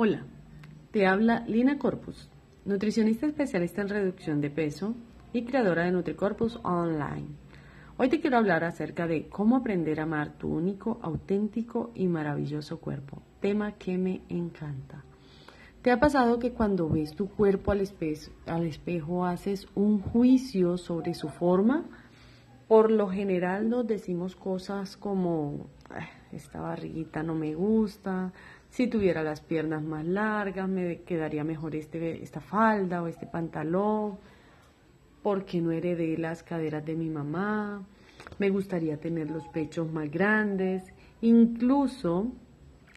Hola, te habla Lina Corpus, nutricionista especialista en reducción de peso y creadora de NutriCorpus Online. Hoy te quiero hablar acerca de cómo aprender a amar tu único, auténtico y maravilloso cuerpo, tema que me encanta. ¿Te ha pasado que cuando ves tu cuerpo al, espejo haces un juicio sobre su forma? Por lo general nos decimos cosas como, esta barriguita no me gusta, si tuviera las piernas más largas me quedaría mejor este, esta falda o este pantalón, porque no heredé las caderas de mi mamá, me gustaría tener los pechos más grandes, incluso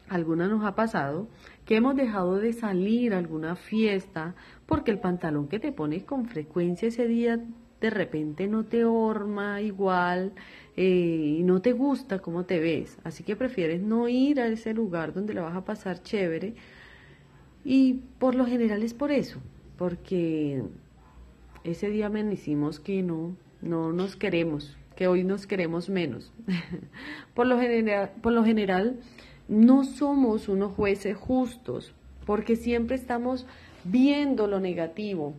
alguna nos ha pasado que hemos dejado de salir a alguna fiesta porque el pantalón que te pones con frecuencia ese día de repente no te horma igual eh, y no te gusta cómo te ves. Así que prefieres no ir a ese lugar donde la vas a pasar chévere. Y por lo general es por eso, porque ese día me decimos que no, no nos queremos, que hoy nos queremos menos. por, lo general, por lo general, no somos unos jueces justos, porque siempre estamos viendo lo negativo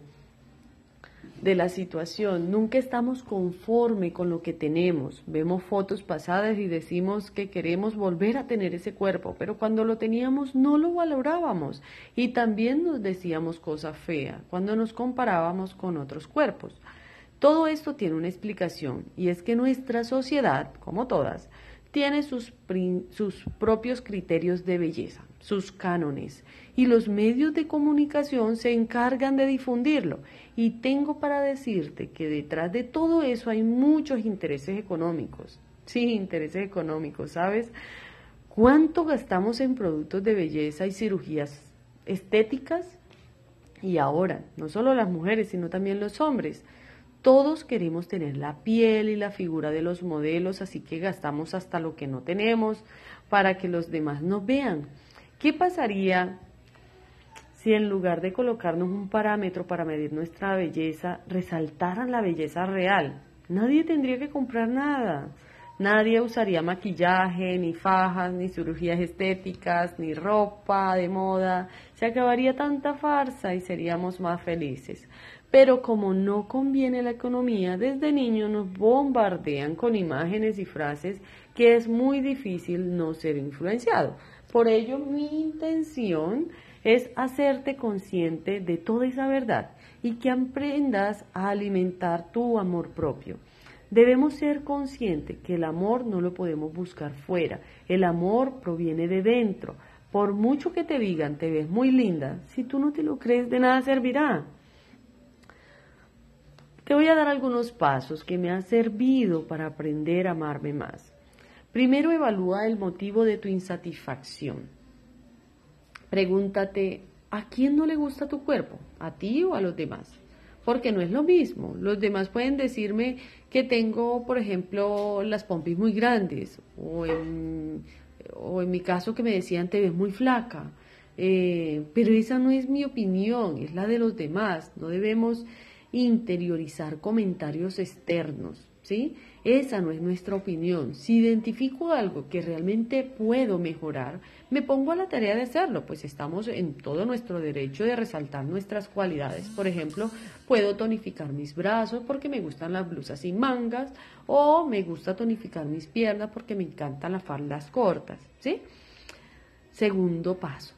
de la situación, nunca estamos conforme con lo que tenemos. Vemos fotos pasadas y decimos que queremos volver a tener ese cuerpo, pero cuando lo teníamos no lo valorábamos y también nos decíamos cosas feas cuando nos comparábamos con otros cuerpos. Todo esto tiene una explicación y es que nuestra sociedad, como todas, tiene sus, sus propios criterios de belleza, sus cánones, y los medios de comunicación se encargan de difundirlo. Y tengo para decirte que detrás de todo eso hay muchos intereses económicos. Sí, intereses económicos, ¿sabes? ¿Cuánto gastamos en productos de belleza y cirugías estéticas? Y ahora, no solo las mujeres, sino también los hombres. Todos queremos tener la piel y la figura de los modelos, así que gastamos hasta lo que no tenemos para que los demás nos vean. ¿Qué pasaría si en lugar de colocarnos un parámetro para medir nuestra belleza, resaltaran la belleza real? Nadie tendría que comprar nada. Nadie usaría maquillaje, ni fajas, ni cirugías estéticas, ni ropa de moda. Se acabaría tanta farsa y seríamos más felices. Pero como no conviene la economía, desde niños nos bombardean con imágenes y frases que es muy difícil no ser influenciado. Por ello, mi intención es hacerte consciente de toda esa verdad y que aprendas a alimentar tu amor propio. Debemos ser conscientes que el amor no lo podemos buscar fuera, el amor proviene de dentro. Por mucho que te digan te ves muy linda, si tú no te lo crees de nada servirá. Te voy a dar algunos pasos que me han servido para aprender a amarme más. Primero evalúa el motivo de tu insatisfacción. Pregúntate, ¿a quién no le gusta tu cuerpo? ¿A ti o a los demás? Porque no es lo mismo. Los demás pueden decirme que tengo, por ejemplo, las pompis muy grandes o en, o en mi caso que me decían te ves muy flaca. Eh, pero esa no es mi opinión, es la de los demás. No debemos interiorizar comentarios externos, ¿sí? Esa no es nuestra opinión. Si identifico algo que realmente puedo mejorar, me pongo a la tarea de hacerlo, pues estamos en todo nuestro derecho de resaltar nuestras cualidades. Por ejemplo, puedo tonificar mis brazos porque me gustan las blusas sin mangas o me gusta tonificar mis piernas porque me encantan las faldas cortas, ¿sí? Segundo paso,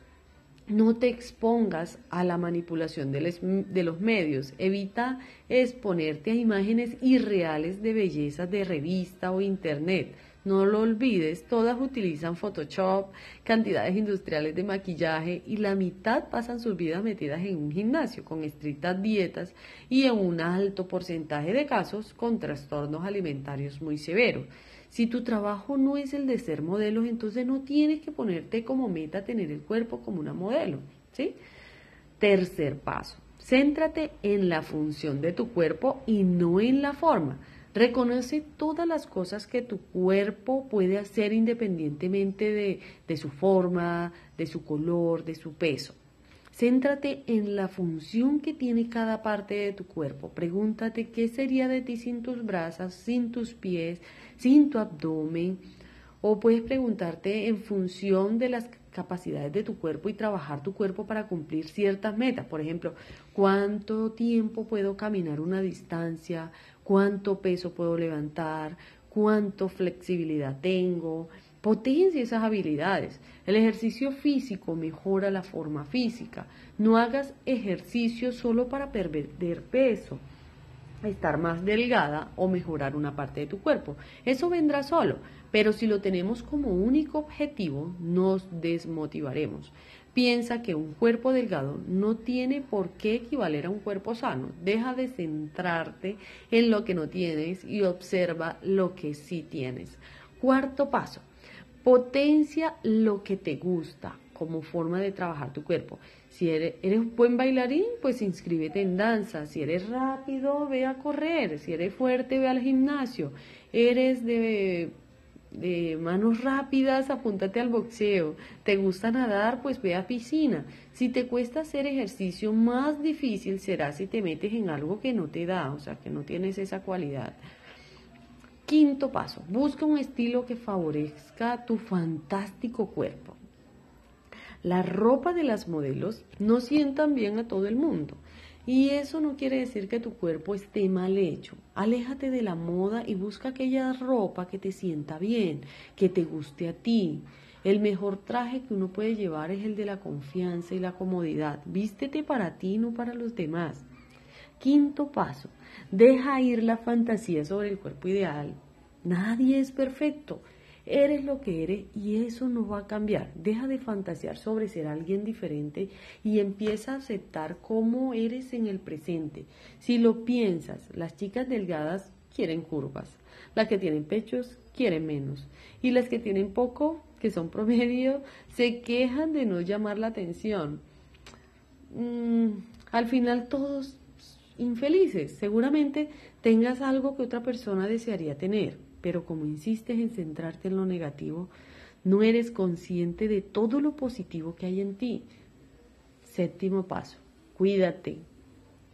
no te expongas a la manipulación de, los medios. Evita exponerte a imágenes irreales de belleza de revista o internet. No lo olvides, todas utilizan Photoshop, cantidades industriales de maquillaje y la mitad pasan sus vidas metidas en un gimnasio con estrictas dietas y en un alto porcentaje de casos con trastornos alimentarios muy severos. Si tu trabajo no es el de ser modelos, entonces no tienes que ponerte como meta tener el cuerpo como una modelo, ¿sí? Tercer paso, céntrate en la función de tu cuerpo y no en la forma. Reconoce todas las cosas que tu cuerpo puede hacer independientemente de, de su forma, de su color, de su peso. Céntrate en la función que tiene cada parte de tu cuerpo. Pregúntate qué sería de ti sin tus brazos, sin tus pies, sin tu abdomen. O puedes preguntarte en función de las capacidades de tu cuerpo y trabajar tu cuerpo para cumplir ciertas metas. Por ejemplo, cuánto tiempo puedo caminar una distancia, cuánto peso puedo levantar, cuánto flexibilidad tengo. Potencia esas habilidades. El ejercicio físico mejora la forma física. No hagas ejercicio solo para perder peso estar más delgada o mejorar una parte de tu cuerpo. Eso vendrá solo, pero si lo tenemos como único objetivo, nos desmotivaremos. Piensa que un cuerpo delgado no tiene por qué equivaler a un cuerpo sano. Deja de centrarte en lo que no tienes y observa lo que sí tienes. Cuarto paso, potencia lo que te gusta como forma de trabajar tu cuerpo. Si eres, buen bailarín, pues inscríbete en danza. Si eres rápido, ve a correr. Si eres fuerte, ve al gimnasio. Eres de, de manos rápidas, apúntate al boxeo. ¿Te gusta nadar? Pues ve a piscina. Si te cuesta hacer ejercicio, más difícil será si te metes en algo que no te da, o sea, que no tienes esa cualidad. Quinto paso, busca un estilo que favorezca tu fantástico cuerpo. La ropa de las modelos no sientan bien a todo el mundo. Y eso no quiere decir que tu cuerpo esté mal hecho. Aléjate de la moda y busca aquella ropa que te sienta bien, que te guste a ti. El mejor traje que uno puede llevar es el de la confianza y la comodidad. Vístete para ti, no para los demás. Quinto paso, deja ir la fantasía sobre el cuerpo ideal. Nadie es perfecto. Eres lo que eres y eso no va a cambiar. Deja de fantasear sobre ser alguien diferente y empieza a aceptar cómo eres en el presente. Si lo piensas, las chicas delgadas quieren curvas, las que tienen pechos quieren menos y las que tienen poco, que son promedio, se quejan de no llamar la atención. Mm, al final todos infelices. Seguramente tengas algo que otra persona desearía tener pero como insistes en centrarte en lo negativo, no eres consciente de todo lo positivo que hay en ti. Séptimo paso, cuídate.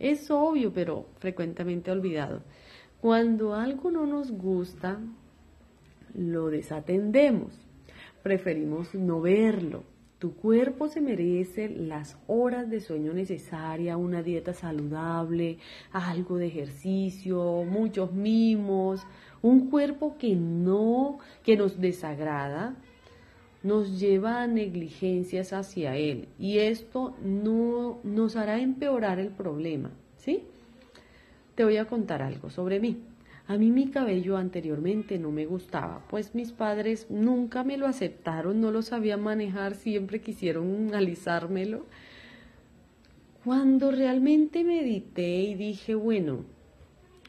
Es obvio, pero frecuentemente olvidado. Cuando algo no nos gusta, lo desatendemos. Preferimos no verlo. Tu cuerpo se merece las horas de sueño necesarias, una dieta saludable, algo de ejercicio, muchos mimos, un cuerpo que no, que nos desagrada, nos lleva a negligencias hacia él y esto no nos hará empeorar el problema, ¿sí? Te voy a contar algo sobre mí. A mí mi cabello anteriormente no me gustaba, pues mis padres nunca me lo aceptaron, no lo sabían manejar, siempre quisieron alisármelo. Cuando realmente medité y dije, bueno,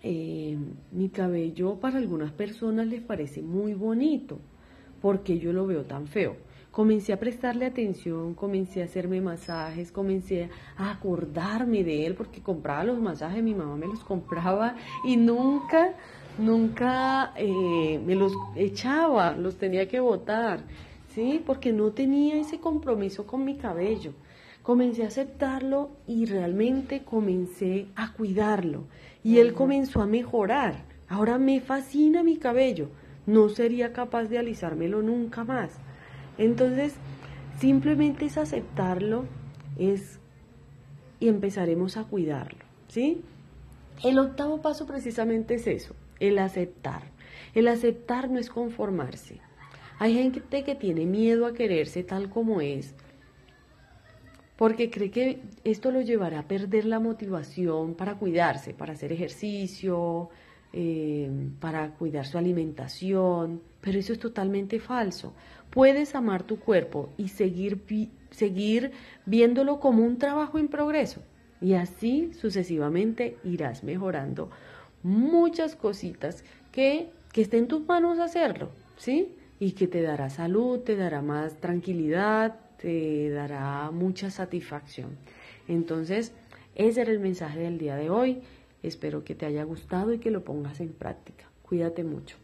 eh, mi cabello para algunas personas les parece muy bonito, porque yo lo veo tan feo. Comencé a prestarle atención, comencé a hacerme masajes, comencé a acordarme de él, porque compraba los masajes, mi mamá me los compraba y nunca, nunca eh, me los echaba, los tenía que botar, ¿sí? Porque no tenía ese compromiso con mi cabello. Comencé a aceptarlo y realmente comencé a cuidarlo y él comenzó a mejorar. Ahora me fascina mi cabello. No sería capaz de alisármelo nunca más. Entonces, simplemente es aceptarlo, es y empezaremos a cuidarlo, ¿sí? El octavo paso precisamente es eso, el aceptar. El aceptar no es conformarse. Hay gente que tiene miedo a quererse tal como es, porque cree que esto lo llevará a perder la motivación para cuidarse, para hacer ejercicio, eh, para cuidar su alimentación, pero eso es totalmente falso. Puedes amar tu cuerpo y seguir, seguir viéndolo como un trabajo en progreso y así sucesivamente irás mejorando muchas cositas que, que esté en tus manos hacerlo, ¿sí? Y que te dará salud, te dará más tranquilidad, te dará mucha satisfacción. Entonces, ese era el mensaje del día de hoy. Espero que te haya gustado y que lo pongas en práctica. Cuídate mucho.